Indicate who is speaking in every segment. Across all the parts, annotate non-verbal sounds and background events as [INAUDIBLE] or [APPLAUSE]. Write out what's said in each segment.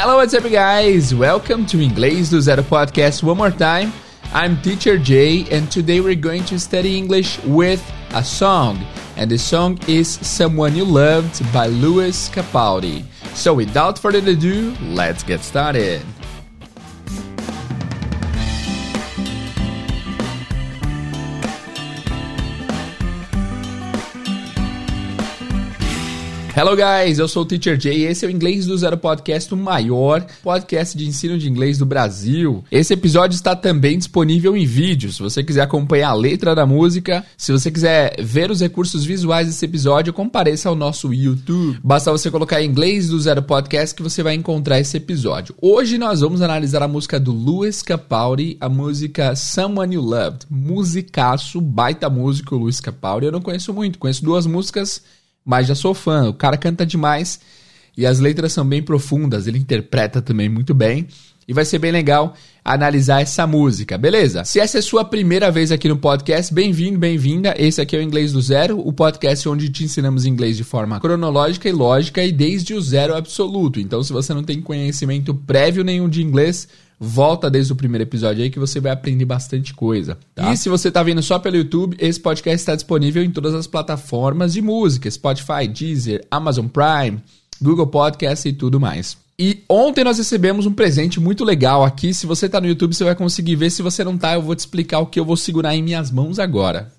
Speaker 1: Hello, what's up, guys? Welcome to Inglês do Zero podcast one more time. I'm Teacher Jay, and today we're going to study English with a song. And the song is Someone You Loved by Louis Capaldi. So, without further ado, let's get started. Hello guys, eu sou o Teacher Jay e esse é o Inglês do Zero Podcast, o maior podcast de ensino de inglês do Brasil. Esse episódio está também disponível em vídeo, se você quiser acompanhar a letra da música, se você quiser ver os recursos visuais desse episódio, compareça ao nosso YouTube. Basta você colocar Inglês do Zero Podcast que você vai encontrar esse episódio. Hoje nós vamos analisar a música do Louis Capaldi, a música Someone You Loved. Musicaço, baita músico, Louis Capaldi. Eu não conheço muito, conheço duas músicas mas já sou fã. O cara canta demais e as letras são bem profundas, ele interpreta também muito bem. E vai ser bem legal analisar essa música, beleza? Se essa é sua primeira vez aqui no podcast, bem-vindo, bem-vinda. Esse aqui é o Inglês do Zero, o podcast onde te ensinamos inglês de forma cronológica e lógica e desde o zero absoluto. Então, se você não tem conhecimento prévio nenhum de inglês, volta desde o primeiro episódio aí que você vai aprender bastante coisa. Tá? E se você está vendo só pelo YouTube, esse podcast está disponível em todas as plataformas de música: Spotify, Deezer, Amazon Prime, Google Podcast e tudo mais. E ontem nós recebemos um presente muito legal aqui. Se você está no YouTube, você vai conseguir ver. Se você não está, eu vou te explicar o que eu vou segurar em minhas mãos agora.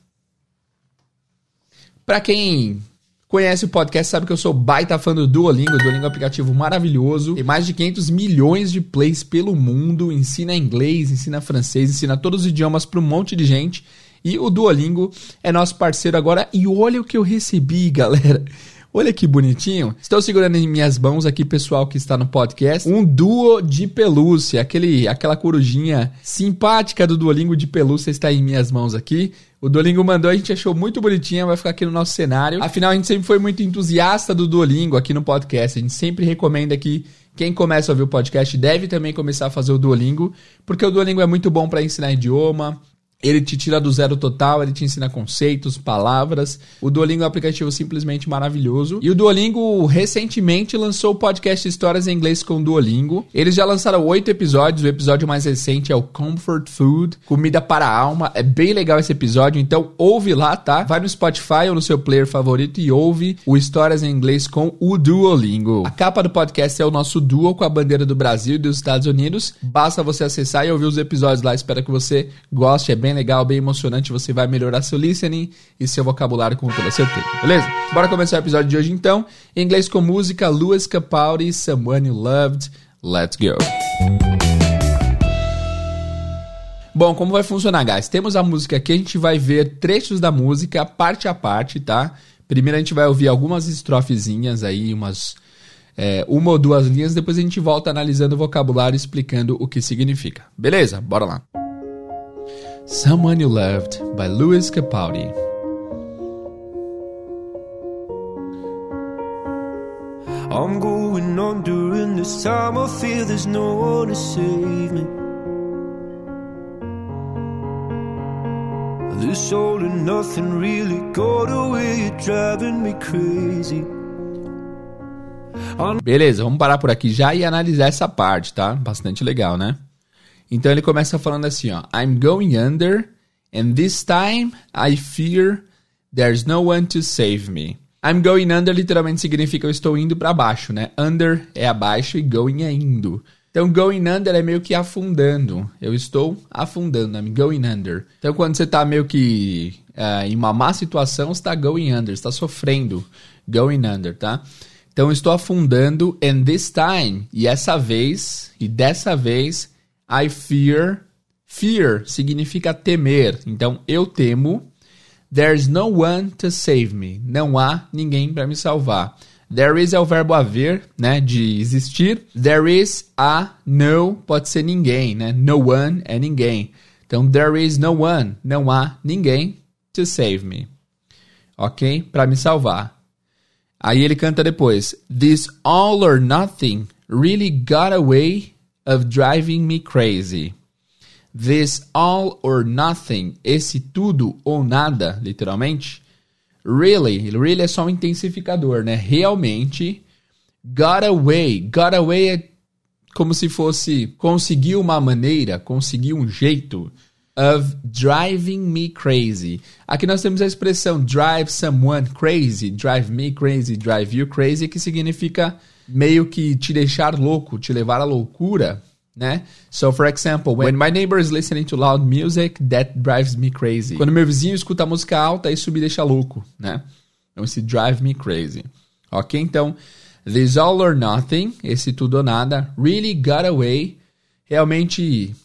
Speaker 1: Para quem conhece o podcast sabe que eu sou baita fã do Duolingo. O Duolingo é um aplicativo maravilhoso. Tem mais de 500 milhões de plays pelo mundo. Ensina inglês, ensina francês, ensina todos os idiomas para um monte de gente. E o Duolingo é nosso parceiro agora. E olha o que eu recebi, [LAUGHS] galera. Olha que bonitinho. Estou segurando em minhas mãos aqui, pessoal que está no podcast, um duo de pelúcia, aquele, aquela corujinha simpática do Duolingo de pelúcia está em minhas mãos aqui. O Duolingo mandou, a gente achou muito bonitinha, vai ficar aqui no nosso cenário. Afinal, a gente sempre foi muito entusiasta do Duolingo aqui no podcast. A gente sempre recomenda que quem começa a ouvir o podcast deve também começar a fazer o Duolingo, porque o Duolingo é muito bom para ensinar idioma, ele te tira do zero total, ele te ensina conceitos, palavras. O Duolingo é um aplicativo simplesmente maravilhoso. E o Duolingo recentemente lançou o podcast Histórias em Inglês com Duolingo. Eles já lançaram oito episódios. O episódio mais recente é o Comfort Food, Comida para a Alma. É bem legal esse episódio, então ouve lá, tá? Vai no Spotify ou no seu player favorito e ouve o Histórias em Inglês com o Duolingo. A capa do podcast é o nosso duo com a bandeira do Brasil e dos Estados Unidos. Basta você acessar e ouvir os episódios lá. Espero que você goste. É bem bem legal, bem emocionante. Você vai melhorar seu listening e seu vocabulário com toda certeza, beleza? Bora começar o episódio de hoje então. Em inglês com música, Louis Capaldi, Someone You Loved. Let's go! Bom, como vai funcionar, guys? Temos a música aqui, a gente vai ver trechos da música, parte a parte, tá? Primeiro a gente vai ouvir algumas estrofezinhas aí, umas é, uma ou duas linhas, depois a gente volta analisando o vocabulário, explicando o que significa. Beleza? Bora lá. Someone You Loved by Louis Capaldi. I'm going on during this time. I feel there's no one to save me. This all and nothing really got away, driving me crazy. Beleza, vamos parar por aqui já e analisar essa parte, tá? Bastante legal, né? Então ele começa falando assim, ó, I'm going under and this time I fear there's no one to save me. I'm going under literalmente significa eu estou indo para baixo, né? Under é abaixo e going é indo. Então, going under é meio que afundando. Eu estou afundando, I'm going under. Então, quando você está meio que uh, em uma má situação, está going under, está sofrendo. Going under, tá? Então, estou afundando, and this time, e essa vez, e dessa vez, I fear. Fear significa temer. Então, eu temo. There's no one to save me. Não há ninguém para me salvar. There is é o verbo haver, né, de existir. There is a no pode ser ninguém, né? No one é ninguém. Então there is no one, não há ninguém to save me. OK? Para me salvar. Aí ele canta depois: This all or nothing really got away of driving me crazy. This all or nothing, esse tudo ou nada, literalmente. Really, really é só um intensificador, né? Realmente, got away. Got away é como se fosse conseguir uma maneira, conseguir um jeito of driving me crazy. Aqui nós temos a expressão drive someone crazy, drive me crazy, drive you crazy, que significa meio que te deixar louco, te levar à loucura, né? So, for example, when my neighbor is listening to loud music, that drives me crazy. Quando meu vizinho escuta música alta, isso me deixa louco, né? Então, esse drive me crazy. Ok? Então, this all or nothing, esse tudo ou nada, really got away, realmente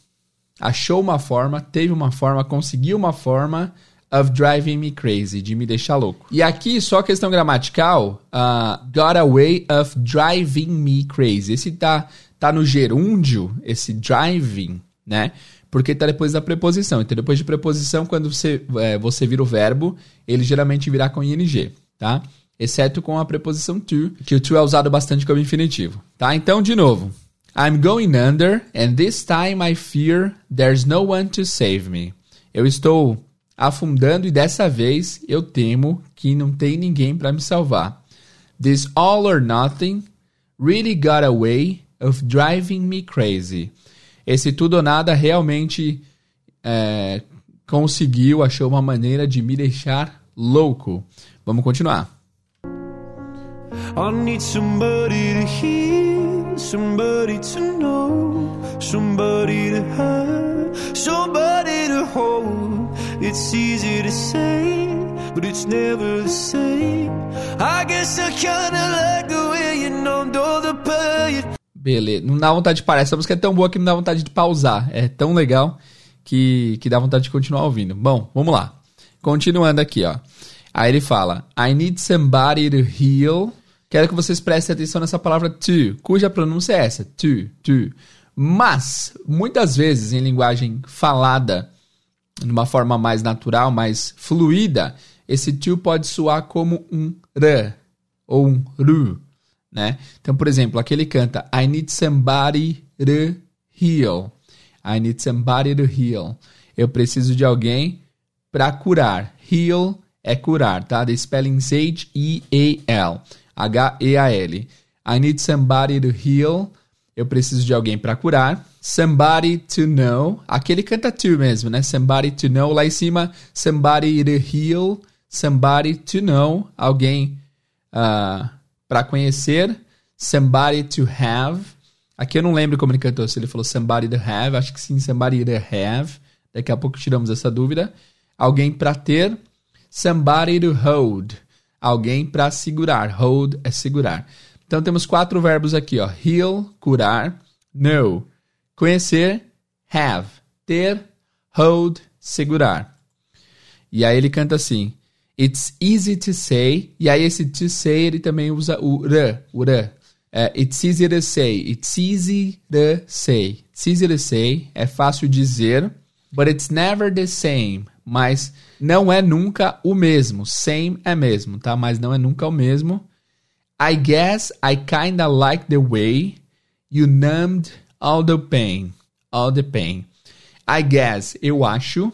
Speaker 1: achou uma forma, teve uma forma, conseguiu uma forma of driving me crazy, de me deixar louco. E aqui, só questão gramatical, uh, got away of driving me crazy. Esse tá, tá no gerúndio, esse driving, né? Porque tá depois da preposição. Então, depois de preposição, quando você, é, você vira o verbo, ele geralmente virá com ing, tá? Exceto com a preposição to, que o to é usado bastante como infinitivo, tá? Então, de novo. I'm going under, and this time I fear there's no one to save me. Eu estou afundando e dessa vez eu temo que não tem ninguém para me salvar. This all or nothing really got a way of driving me crazy. Esse tudo ou nada realmente é, conseguiu, achou uma maneira de me deixar louco. Vamos continuar. I need somebody to hear, somebody to know, somebody to have, somebody to hold. It's easy to say, but it's never the same. I guess I kinda like the way you numbed all the pain. Beleza, não dá vontade de parar. Essa música é tão boa que não dá vontade de pausar. É tão legal que, que dá vontade de continuar ouvindo. Bom, vamos lá. Continuando aqui, ó. Aí ele fala: I need somebody to heal Quero que vocês prestem atenção nessa palavra to, cuja pronúncia é essa, to, to. Mas, muitas vezes, em linguagem falada, de uma forma mais natural, mais fluida, esse to pode soar como um r ou um ru, né? Então, por exemplo, aqui ele canta I need somebody to heal. I need somebody to heal. Eu preciso de alguém para curar. Heal é curar, tá? The spelling is H-E-A-L. H-E-A-L. I need somebody to heal. Eu preciso de alguém para curar. Somebody to know. Aquele canta to mesmo, né? Somebody to know. Lá em cima, somebody to heal. Somebody to know. Alguém uh, ah, para conhecer. Somebody to have. Aqui eu não lembro como ele cantou. Se ele falou somebody to have. Acho que sim, somebody to have. Daqui a pouco tiramos essa dúvida. Alguém para ter. Somebody to hold alguém para segurar. Hold é segurar. Então temos quatro verbos aqui, ó. Heal, curar. Know, conhecer. Have, ter. Hold, segurar. E aí ele canta assim. It's easy to say. E aí esse to say ele também usa o r, o r. Uh, it's easy to say. It's easy to say. It's easy to say. É fácil dizer. But it's never the same mas não é nunca o mesmo. Same é mesmo, tá? Mas não é nunca o mesmo. I guess I kinda like the way you numbed all the pain. All the pain. I guess, eu acho.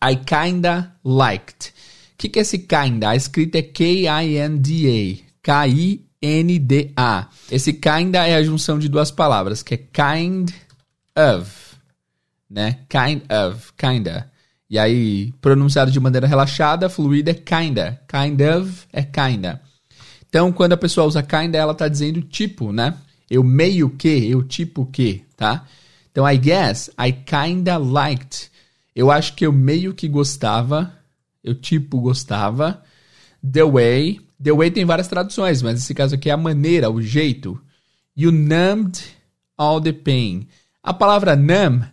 Speaker 1: I kinda liked. O que, que é esse kinda? A escrita é K-I-N-D-A. K-I-N-D-A. Esse kinda é a junção de duas palavras, que é kind of. Né? Kind of. Kinda. E aí, pronunciado de maneira relaxada, fluida é kinda. Kind of é kinda. Então, quando a pessoa usa kinda, ela está dizendo tipo, né? Eu meio que, eu tipo que, tá? Então, I guess I kinda liked. Eu acho que eu meio que gostava, eu tipo gostava. The way. The way tem várias traduções, mas nesse caso aqui é a maneira, o jeito. You numbed all the pain. A palavra numb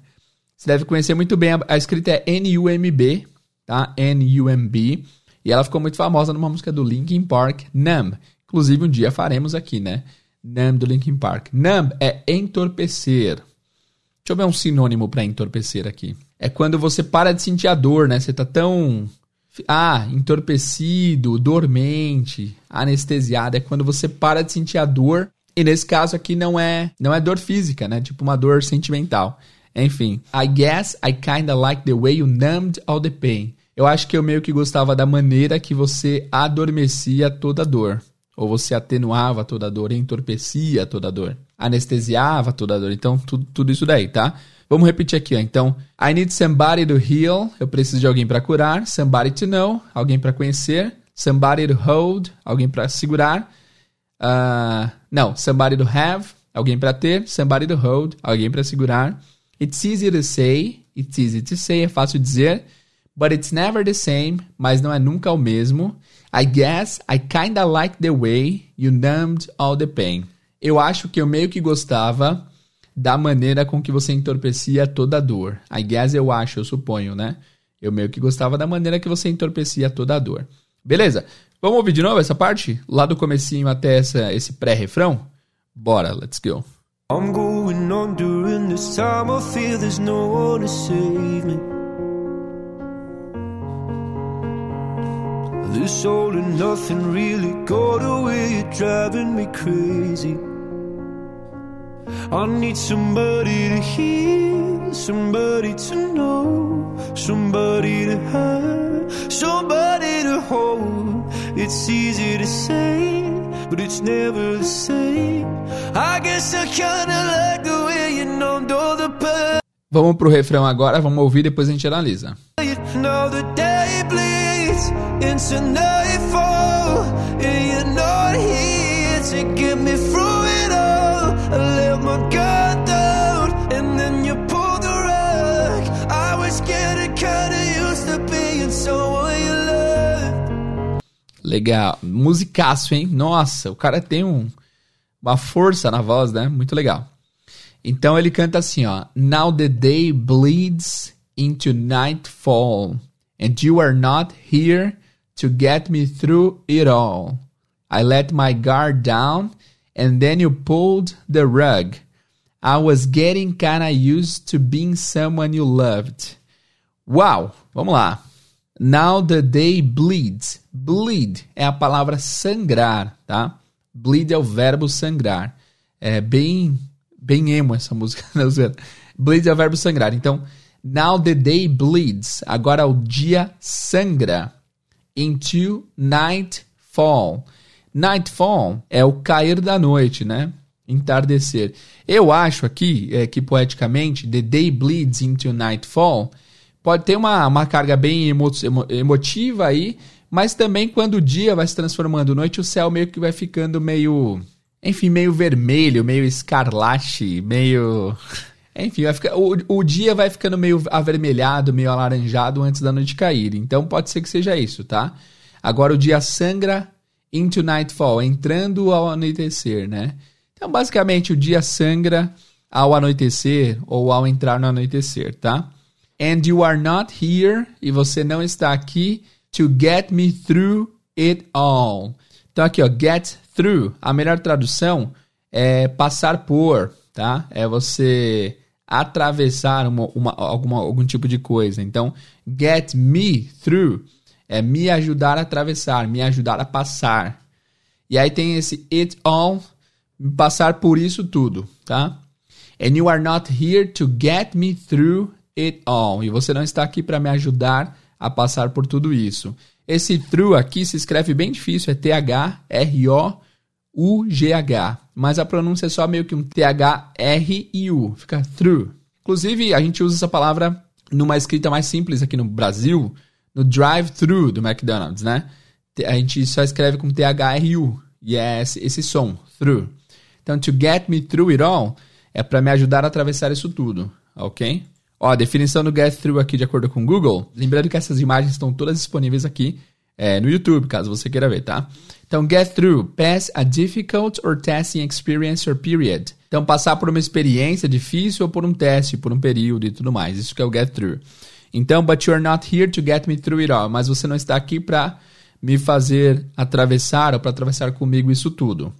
Speaker 1: você deve conhecer muito bem, a, escrita é N-U-M-B, tá? N-U-M-B. E ela ficou muito famosa numa música do Linkin Park, Numb. Inclusive, um dia faremos aqui, né? Numb do Linkin Park. Numb é entorpecer. Deixa eu ver um sinônimo para entorpecer aqui. É quando você para de sentir a dor, né? Você tá tão. Ah, entorpecido, dormente, anestesiado. É quando você para de sentir a dor. E nesse caso aqui não é, não é dor física, né? Tipo uma dor sentimental. Enfim, I guess I kinda like the way you numbed all the pain. Eu acho que eu meio que gostava da maneira que você adormecia toda dor. Ou você atenuava toda dor, entorpecia toda dor. anestesiava toda dor. Então, tudo, tudo isso daí, tá? Vamos repetir aqui, ó. Então, I need somebody to heal. Eu preciso de alguém para curar. Somebody to know. Alguém para conhecer. Somebody to hold. Alguém para segurar. Uh, não, somebody to have. Alguém para ter. Somebody to hold. Alguém para segurar. It's easy to say. It's easy to say. É fácil dizer. But it's never the same. Mas não é nunca o mesmo. I guess I kinda like the way you numbed all the pain. Eu acho que eu meio que gostava da maneira com que você entorpecia toda a dor. I guess eu acho, eu suponho, né? Eu meio que gostava da maneira que você entorpecia toda a dor. Beleza? Vamos ouvir de novo essa parte? Lá do comecinho até essa, esse pré-refrão? Bora, let's go. I'm going on during this time I feel there's no one to save me This all and nothing really got away, driving me crazy I need somebody to hear, somebody to know, somebody to have, somebody to hold. It's easy to say, but it's never the same. I guess I kinda like the way you numbed all the pain. Vamos pro refrão agora, vamos ouvir depois a gente analisa. You know into nightfall, and you're not here to get me through it all. I let my guard down, and then you pulled the rug. I was getting kinda used to being someone you loved. Legal, musicaço, hein? Nossa, o cara tem um, uma força na voz, né? Muito legal. Então ele canta assim, ó: Now the day bleeds into nightfall, and you are not here to get me through it all. I let my guard down and then you pulled the rug. I was getting kinda used to being someone you loved. Uau! Vamos lá. Now the day bleeds. Bleed é a palavra sangrar, tá? Bleed é o verbo sangrar. É bem, bem emo essa música. [LAUGHS] Né, Bleed é o verbo sangrar. Então, now the day bleeds. Agora o dia sangra. Into nightfall. Nightfall é o cair da noite, né? Entardecer. Eu acho aqui é, que poeticamente, The Day Bleeds into Nightfall pode ter uma, uma carga bem emo, emo, emotiva aí, mas também quando o dia vai se transformando noite, o céu meio que vai ficando meio. Enfim, meio vermelho, meio escarlate, meio. [LAUGHS] Enfim, vai ficar, o, o dia vai ficando meio avermelhado, meio alaranjado antes da noite cair. Então pode ser que seja isso, tá? Agora o dia sangra into nightfall, entrando ao anoitecer, né? Então, basicamente, o dia sangra ao anoitecer ou ao entrar no anoitecer, tá? And you are not here, e você não está aqui to get me through it all. Então, aqui, ó, get through, a melhor tradução é passar por, tá? É você atravessar uma, uma, alguma, algum tipo de coisa. Então, get me through é me ajudar a atravessar, me ajudar a passar. E aí tem esse it all, passar por isso tudo, tá? And you are not here to get me through it all. E você não está aqui para me ajudar a passar por tudo isso. Esse through aqui se escreve bem difícil, é T-H-R-O-U-G-H. Mas a pronúncia é só meio que um T-H-R-I-U. Fica through. Inclusive, a gente usa essa palavra numa escrita mais simples aqui no Brasil, no drive-thru do McDonald's, né? A gente só escreve com T-H-R-U e é esse, esse som, through. Então, to get me through it all é para me ajudar a atravessar isso tudo, ok? Ó, a definição do get through aqui de acordo com o Google. Lembrando que essas imagens estão todas disponíveis aqui é, no YouTube, caso você queira ver, tá? Então, get through, pass a difficult or testing experience or period. Então, passar por uma experiência difícil ou por um teste, por um período e tudo mais. Isso que é o get through. Então, but you're not here to get me through it all. Mas você não está aqui para me fazer atravessar ou para atravessar comigo isso tudo.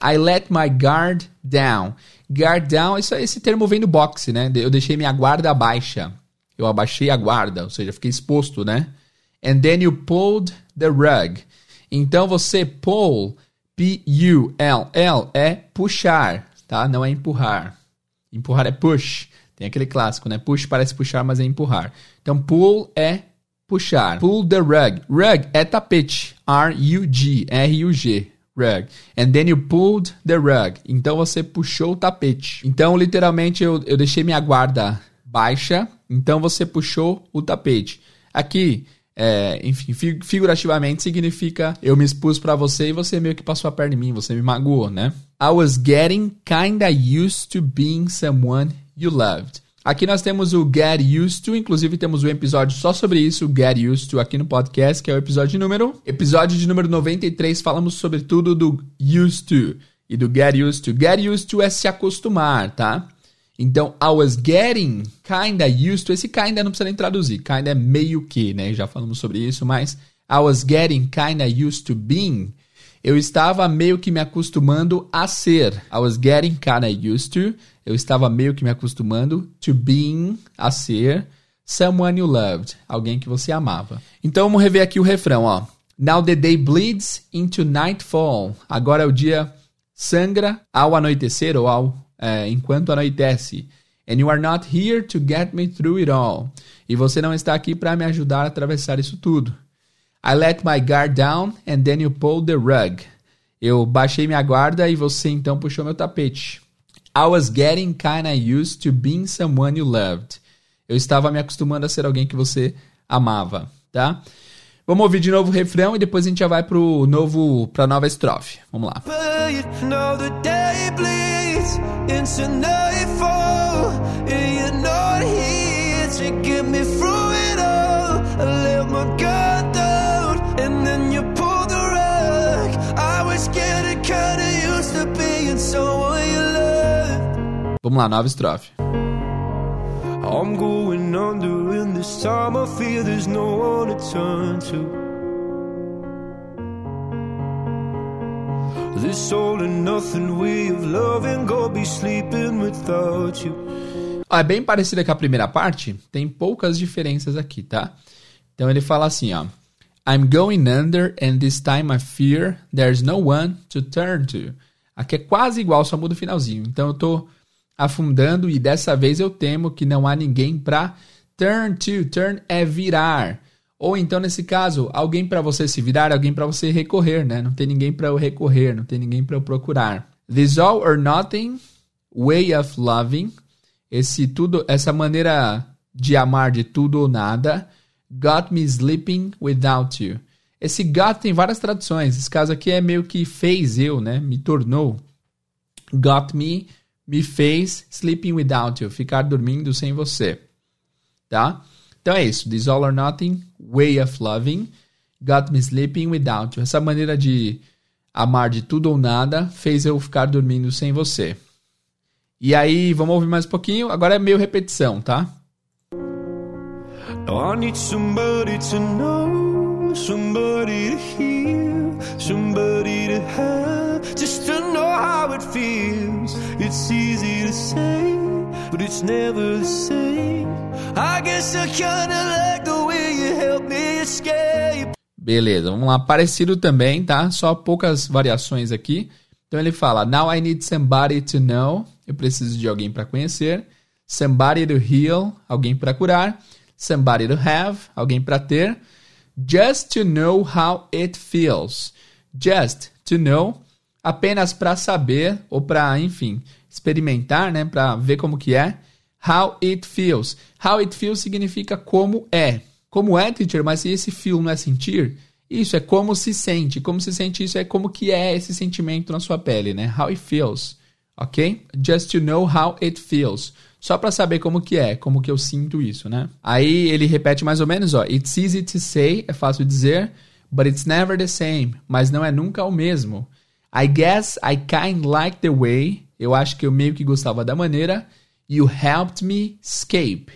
Speaker 1: I let my guard down. Guard down, isso, esse termo vem do boxe, né? Eu deixei minha guarda baixa. Eu abaixei a guarda, ou seja, fiquei exposto, né? And then you pulled the rug. Então você pull, P-U-L-L, é puxar, tá? Não é empurrar. Empurrar é push. Tem aquele clássico, né? Push parece puxar, mas é empurrar. Então, pull é puxar. Pull the rug. Rug é tapete. R-U-G. R-U-G. rug. And then you pulled the rug. Então você puxou o tapete. Então, literalmente, eu, eu deixei minha guarda baixa. Então você puxou o tapete. Aqui, é, enfim, figurativamente significa eu me expus para você e você meio que passou a perna em mim, você me magoou, né? I was getting kinda used to being someone you loved. Aqui nós temos o Get Used to, inclusive temos um episódio só sobre isso, Get Used to, aqui no podcast, que é o episódio número. Episódio de número 93, falamos sobre tudo do Used to e do Get Used to. Get Used to é se acostumar, tá? Então, I was getting kinda used to. Esse kinda não precisa nem traduzir. Kinda é meio que, né? Já falamos sobre isso, mas I was getting kinda used to being. Eu estava meio que me acostumando a ser. I was getting kinda used to. Eu estava meio que me acostumando to being, a ser. Someone you loved. Alguém que você amava. Então, vamos rever aqui o refrão, ó. Now the day bleeds into nightfall. Agora é o dia sangra ao anoitecer ou ao é, enquanto anoitece. And you are not here to get me through it all. E você não está aqui para me ajudar a atravessar isso tudo. I let my guard down and then you pulled the rug. Eu baixei minha guarda e você então puxou meu tapete. I was getting kinda used to being someone you loved. Eu estava me acostumando a ser alguém que você amava, tá? Vamos ouvir de novo o refrão e depois a gente já vai pro novo, pra nova estrofe. Vamos lá. Vamos lá, nova estrofe I'm going under and this time I feel there's no one to turn to This all and nothing way of loving, go be sleeping without you. Ah, é bem parecida com a primeira parte, tem poucas diferenças aqui, tá? Então ele fala assim, ó. I'm going under and this time I fear there's no one to turn to. Aqui é quase igual, só muda o finalzinho. Então eu tô afundando e dessa vez eu temo que não há ninguém para turn to. Turn é virar. Ou então, nesse caso, alguém para você se virar, alguém para você recorrer, né? Não tem ninguém para eu recorrer, não tem ninguém para eu procurar. This all or nothing way of loving, esse tudo, essa maneira de amar de tudo ou nada, got me sleeping without you. Esse got tem várias traduções. Esse caso aqui é meio que fez eu, né? Me tornou. Got me, me fez sleeping without you, ficar dormindo sem você. Tá? Então é isso. This all or nothing way of loving got me sleeping without you. Essa maneira de amar de tudo ou nada fez eu ficar dormindo sem você. E aí, vamos ouvir mais um pouquinho. Agora é meio repetição, tá? I need somebody to know, somebody to hear, somebody to have, just to know how it feels. It's easy to say, but it's never the same. I guess I kinda like the way you help me escape. Beleza, vamos lá. Parecido também, tá? Só poucas variações aqui. Então ele fala: Now I need somebody to know. Eu preciso de alguém para conhecer. Somebody to heal. Alguém para curar. Somebody to have. Alguém para ter. Just to know how it feels. Just to know. Apenas para saber ou para, enfim, experimentar, né? Para ver como que é. How it feels. How it feels significa como é. Como é, teacher, mas se esse feel não é sentir, isso é como se sente. Como se sente isso é como que é esse sentimento na sua pele, né? How it feels. Ok? Just to know how it feels. Só para saber como que é, como que eu sinto isso, né? Aí ele repete mais ou menos, ó. It's easy to say, é fácil dizer, but it's never the same. Mas não é nunca o mesmo. I guess I kind like the way. Eu acho que eu meio que gostava da maneira You helped me escape.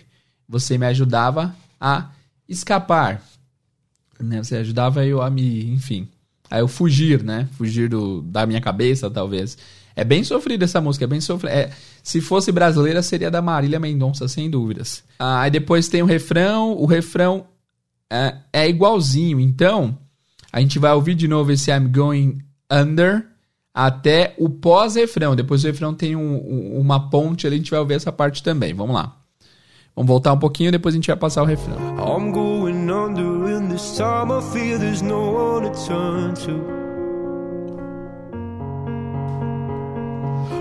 Speaker 1: Você me ajudava a escapar. Né? Você ajudava eu a me, enfim, a eu fugir, né? Fugir do, da minha cabeça, talvez. É bem sofrida essa música, é bem sofrida. É, se fosse brasileira, seria da Marília Mendonça, sem dúvidas. Ah, aí depois tem o refrão. O refrão é, é igualzinho. Então, a gente vai ouvir de novo esse I'm Going Under até o pós-refrão. Depois do refrão tem um, um, uma ponte ali, a gente vai ouvir essa parte também. Vamos lá. Vamos voltar um pouquinho, depois a gente vai passar o refrão. I'm going under in this time I feel there's no one to turn to.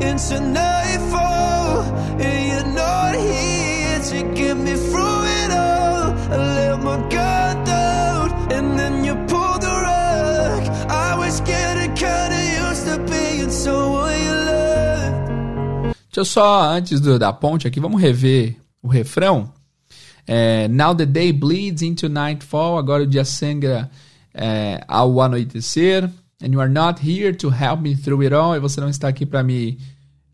Speaker 2: into nightfall, and you're not here to get me through it all. I let my guard down, and then you pulled the rug. I was getting kinda used to being someone you loved.
Speaker 1: Deixa eu só, antes do, da ponte aqui, vamos rever o refrão. É, Now the day bleeds into nightfall. Agora o dia sangra é, ao anoitecer. And you are not here to help me through it all. E você não está aqui para me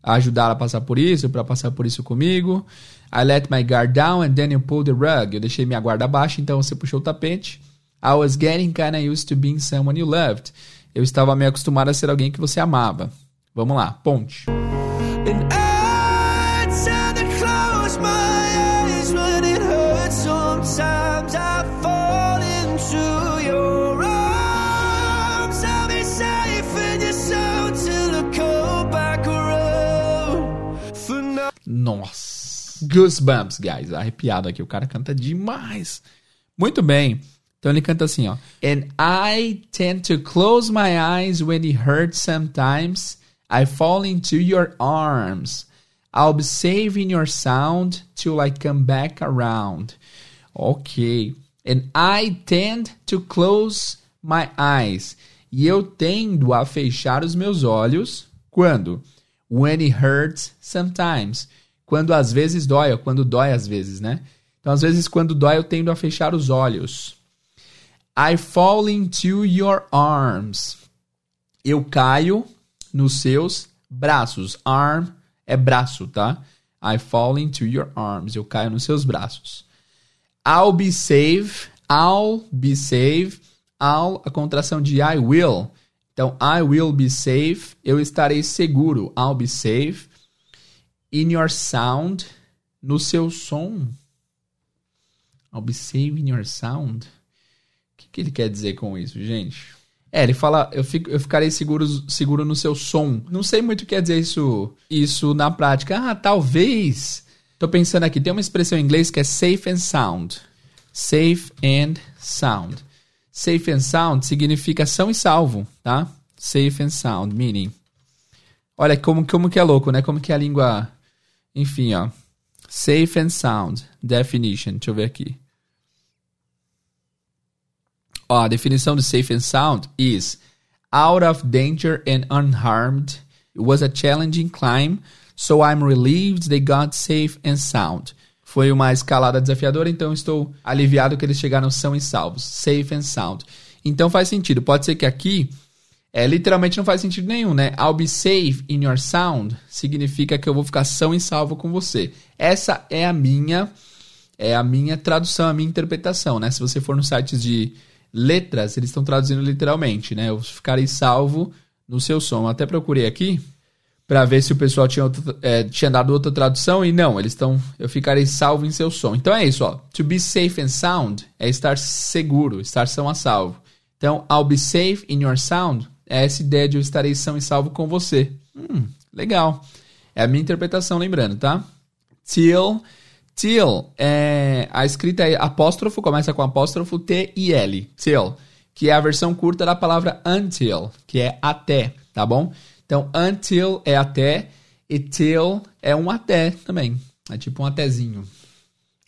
Speaker 1: ajudar a passar por isso, para passar por isso comigo. I let my guard down and then you pulled the rug. Eu deixei minha guarda baixa, então você puxou o tapete. I was getting kinda used to being someone you loved. Eu estava meio acostumado a ser alguém que você amava. Vamos lá, ponte.
Speaker 2: And
Speaker 1: Nossa. Goosebumps, guys. Arrepiado aqui. O cara canta demais. Muito bem. Então ele canta assim, ó. And I tend to close my eyes when it hurts sometimes. I fall into your arms. I'll be safe in your sound till I come back around. Ok. And I tend to close my eyes. E eu tendo a fechar os meus olhos. Quando? When it hurts sometimes. Quando às vezes dói, ou quando dói às vezes, né? Então, às vezes, quando dói, eu tendo a fechar os olhos. I fall into your arms. Eu caio nos seus braços. Arm é braço, tá? I fall into your arms. Eu caio nos seus braços. I'll be safe. I'll be safe. I'll, a contração de I will. Então, I will be safe. Eu estarei seguro. I'll be safe. In your sound. No seu som. I'll be your sound. O que, que ele quer dizer com isso, gente? É, ele fala, eu, fico, eu ficarei seguro, seguro no seu som. Não sei muito o que quer dizer isso, isso na prática. Ah, talvez. Tô pensando aqui, tem uma expressão em inglês que é safe and sound. Safe and sound. Safe and sound significa são e salvo, tá? Safe and sound, meaning. Olha como, como que é louco, né? Como que é a língua. Enfim, ó. Safe and sound. Definition. Deixa eu ver aqui. Ó, a definição de safe and sound is out of danger and unharmed. It was a challenging climb, so I'm relieved they got safe and sound. Foi uma escalada desafiadora, então estou aliviado que eles chegaram são e salvos. Safe and sound. Então faz sentido. Pode ser que aqui é, literalmente não faz sentido nenhum, né? I'll be safe in your sound significa que eu vou ficar são e salvo com você. Essa é a minha é a minha tradução, a minha interpretação, né? Se você for nos sites de letras, eles estão traduzindo literalmente, né? Eu ficarei salvo no seu som. Eu até procurei aqui para ver se o pessoal tinha, é, tinha dado outra tradução e não, eles estão. Eu ficarei salvo em seu som. Então é isso, ó. To be safe and sound é estar seguro, estar são a salvo. Então, I'll be safe in your sound é essa ideia de eu estarei são e salvo com você. Hum, legal. É a minha interpretação, lembrando, tá? Till. Till, é, a escrita é apóstrofo, começa com apóstrofo T-I-L. Till, que é a versão curta da palavra until, que é até, tá bom? Então, until é até e till é um até também. É tipo um atézinho.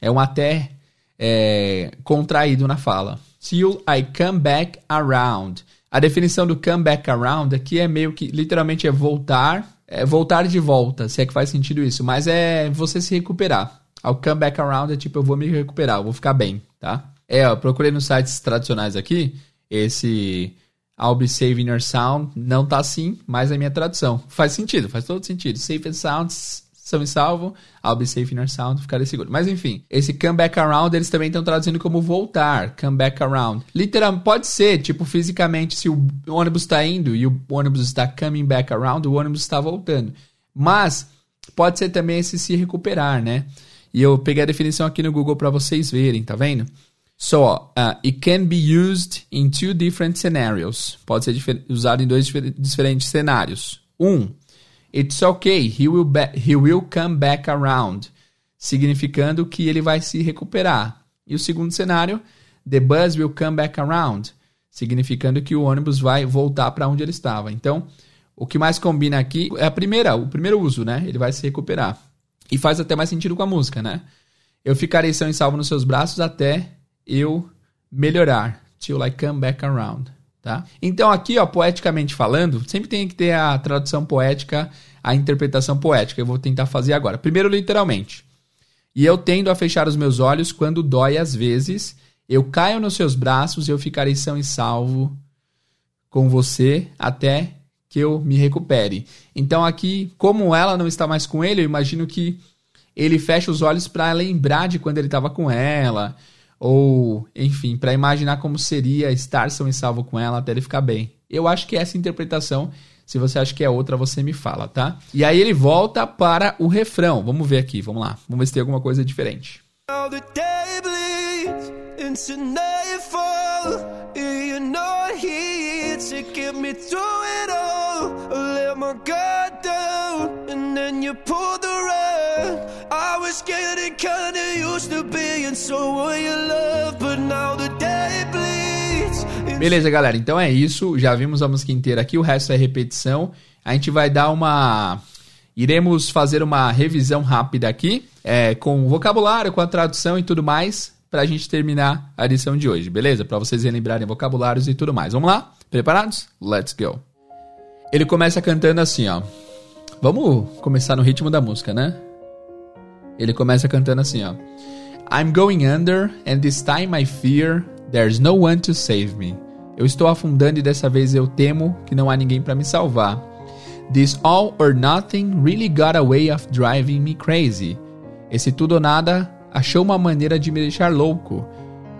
Speaker 1: É um até é, contraído na fala. Till I come back around. A definição do come back around aqui é meio que, literalmente, é voltar, é voltar de volta, se é que faz sentido isso. Mas é você se recuperar. Ao come back around é tipo, eu vou me recuperar, eu vou ficar bem, tá? É, eu procurei nos sites tradicionais aqui, esse I'll be saving your sound não tá assim, mas é minha tradução. Faz sentido, faz todo sentido. Safe and sounds, são e salvo. I'll be safe in your sound, ficarei seguro. Mas enfim, esse come back around eles também estão traduzindo como voltar, come back around. Literalmente, pode ser, tipo, fisicamente, se o ônibus está indo e o ônibus está coming back around, o ônibus está voltando. Mas pode ser também esse se recuperar, né? E eu peguei a definição aqui no Google para vocês verem, tá vendo? So, uh, it can be used in two different scenarios. Pode ser usado em dois diferentes cenários. Um, it's okay, he will, he will come back around, significando que ele vai se recuperar. E o segundo cenário, the bus will come back around, significando que o ônibus vai voltar para onde ele estava. Então, o que mais combina aqui é a primeira, o primeiro uso, né? Ele vai se recuperar. E faz até mais sentido com a música, né? Eu ficarei são e salvo nos seus braços até eu melhorar. Till I come back around. Tá? Então aqui, ó, poeticamente falando, sempre tem que ter a tradução poética, a interpretação poética. Eu vou tentar fazer agora. Primeiro, literalmente. E eu tendo a fechar os meus olhos quando dói às vezes. Eu caio nos seus braços e eu ficarei são e salvo com você até que eu me recupere. Então aqui, como ela não está mais com ele, eu imagino que ele fecha os olhos para lembrar de quando ele estava com ela, ou enfim, para imaginar como seria estar são e salvo com ela até ele ficar bem. Eu acho que essa interpretação, se você acha que é outra, você me fala, tá? E aí ele volta para o refrão. Vamos ver aqui, vamos lá. Vamos ver se tem alguma coisa diferente. All Beleza, galera. Então é isso. Já vimos a música inteira aqui. O resto é repetição. A gente vai dar uma Iremos fazer uma revisão rápida aqui, é, com o vocabulário, com a tradução e tudo mais, para a gente terminar a lição de hoje, beleza? Para vocês relembrarem vocabulários e tudo mais. Vamos lá? Preparados? Let's go. Ele começa cantando assim, ó. Vamos começar no ritmo da música, né? Ele começa cantando assim, ó. I'm going under and this time I fear there's no one to save me. Eu estou afundando e dessa vez eu temo que não há ninguém para me salvar. This all or nothing really got a way of driving me crazy. Esse tudo ou nada achou uma maneira de me deixar louco.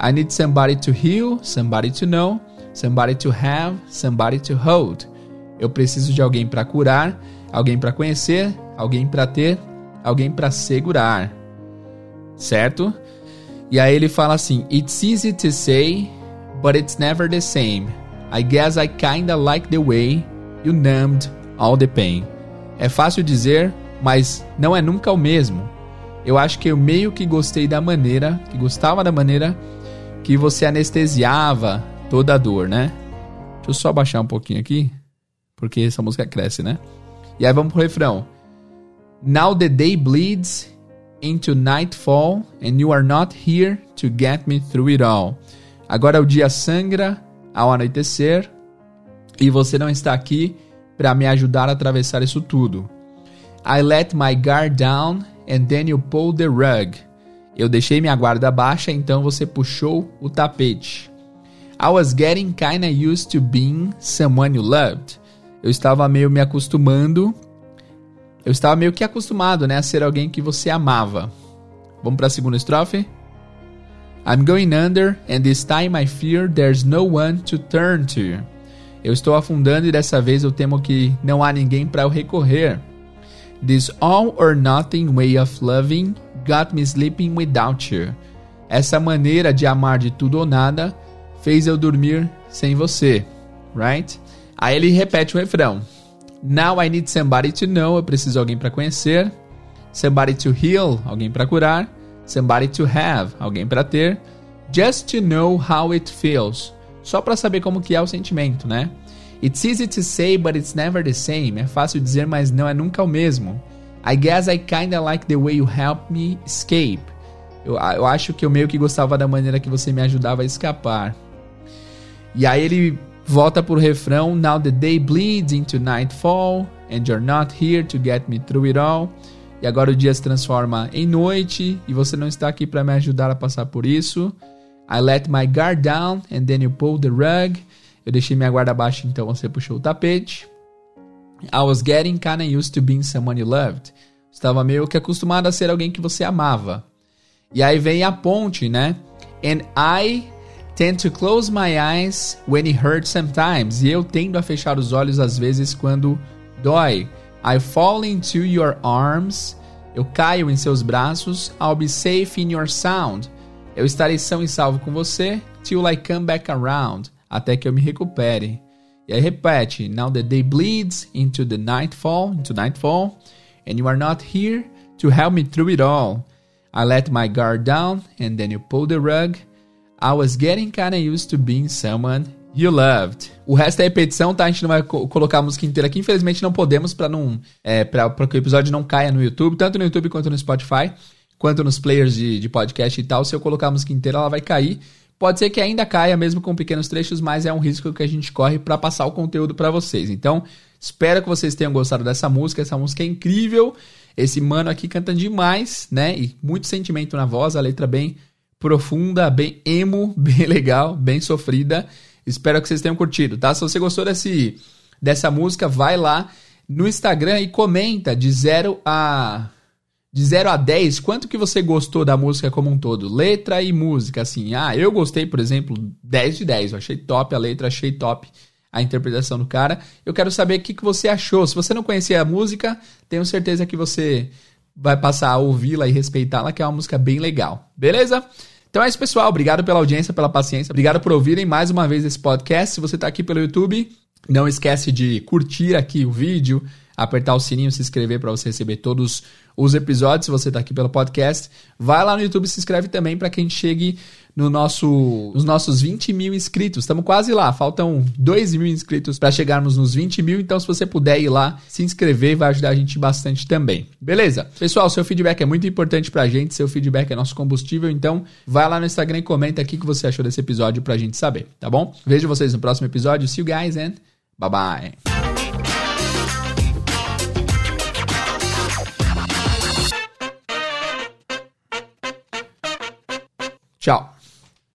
Speaker 1: I need somebody to heal, somebody to know, somebody to have, somebody to hold. Eu preciso de alguém para curar, alguém para conhecer, alguém para ter, alguém para segurar. Certo? E aí ele fala assim: It's easy to say, but it's never the same. I guess I kinda like the way you numbed all the pain. É fácil dizer, mas não é nunca o mesmo. Eu acho que eu meio que gostei da maneira, que gostava da maneira que você anestesiava toda a dor, né? Deixa eu só baixar um pouquinho aqui, porque essa música cresce, né? E aí vamos pro refrão. Now the day bleeds into nightfall and you are not here to get me through it all. Agora o dia sangra ao anoitecer e você não está aqui para me ajudar a atravessar isso tudo. I let my guard down and then you pulled the rug. Eu deixei minha guarda baixa, então você puxou o tapete. I was getting kinda used to being someone you loved. Eu estava meio me acostumando. Eu estava meio que acostumado, né, a ser alguém que você amava. Vamos para a segunda estrofe? I'm going under and this time I fear there's no one to turn to. Eu estou afundando e dessa vez eu temo que não há ninguém para eu recorrer. This all or nothing way of loving got me sleeping without you. Essa maneira de amar de tudo ou nada fez eu dormir sem você, right? Aí ele repete o refrão. Now I need somebody to know, eu preciso de alguém para conhecer. Somebody to heal, alguém para curar. Somebody to have, alguém para ter. Just to know how it feels, só para saber como que é o sentimento, né? It's easy to say, but it's never the same. É fácil dizer, mas não é nunca o mesmo. I guess I kinda like the way you help me escape. Eu, eu acho que eu meio que gostava da maneira que você me ajudava a escapar. E aí ele volta pro refrão: Now the day bleeds into nightfall, and you're not here to get me through it all. E agora o dia se transforma em noite e você não está aqui para me ajudar a passar por isso. I let my guard down and then you pulled the rug. Eu deixei minha guarda baixa, então você puxou o tapete. I was getting kinda used to being someone you loved. Estava meio que acostumado a ser alguém que você amava. E aí vem a ponte, né? And I tend to close my eyes when it hurts sometimes. E eu tendo a fechar os olhos às vezes quando dói. I fall into your arms Eu caio em seus braços. I'll be safe in your sound. Eu estarei são e salvo com você. Till I come back around. Até que eu me recupere. E aí repete. Now the day bleeds into the nightfall. Into nightfall. And you are not here to help me through it all. I let my guard down and then you pull the rug. I was getting kinda used to being someone you loved. O resto é repetição, tá? A gente não vai co colocar a música inteira aqui. Infelizmente não podemos para não é, para que o episódio não caia no YouTube, tanto no YouTube quanto no Spotify, quanto nos players de, de podcast e tal. Se eu colocar a música inteira, ela vai cair. Pode ser que ainda caia mesmo com pequenos trechos, mas é um risco que a gente corre para passar o conteúdo para vocês. Então, espero que vocês tenham gostado dessa música. Essa música é incrível. Esse mano aqui canta demais, né? E muito sentimento na voz, a letra bem profunda, bem emo, [LAUGHS] bem legal, bem sofrida. Espero que vocês tenham curtido, tá? Se você gostou desse, dessa música, vai lá no Instagram e comenta de 0 a de 0 a 10, quanto que você gostou da música como um todo? Letra e música, assim. Ah, eu gostei, por exemplo, 10 de 10. Eu achei top a letra, achei top a interpretação do cara. Eu quero saber o que, que você achou. Se você não conhecia a música, tenho certeza que você vai passar a ouvi-la e respeitá-la, que é uma música bem legal. Beleza? Então é isso, pessoal. Obrigado pela audiência, pela paciência. Obrigado por ouvirem mais uma vez esse podcast. Se você está aqui pelo YouTube, não esquece de curtir aqui o vídeo, apertar o sininho, se inscrever para você receber todos os episódios. Se você está aqui pelo podcast, vai lá no YouTube e se inscreve também para que a gente chegue no nosso, nos nossos 20 mil inscritos. Estamos quase lá, faltam 2 mil inscritos para chegarmos nos 20 mil. Então, se você puder ir lá, se inscrever, vai ajudar a gente bastante também. Beleza? Pessoal, seu feedback é muito importante para a gente, seu feedback é nosso combustível. Então, vai lá no Instagram e comenta aqui o que você achou desse episódio para a gente saber, tá bom? Vejo vocês no próximo episódio. See you guys and bye bye. Tchau.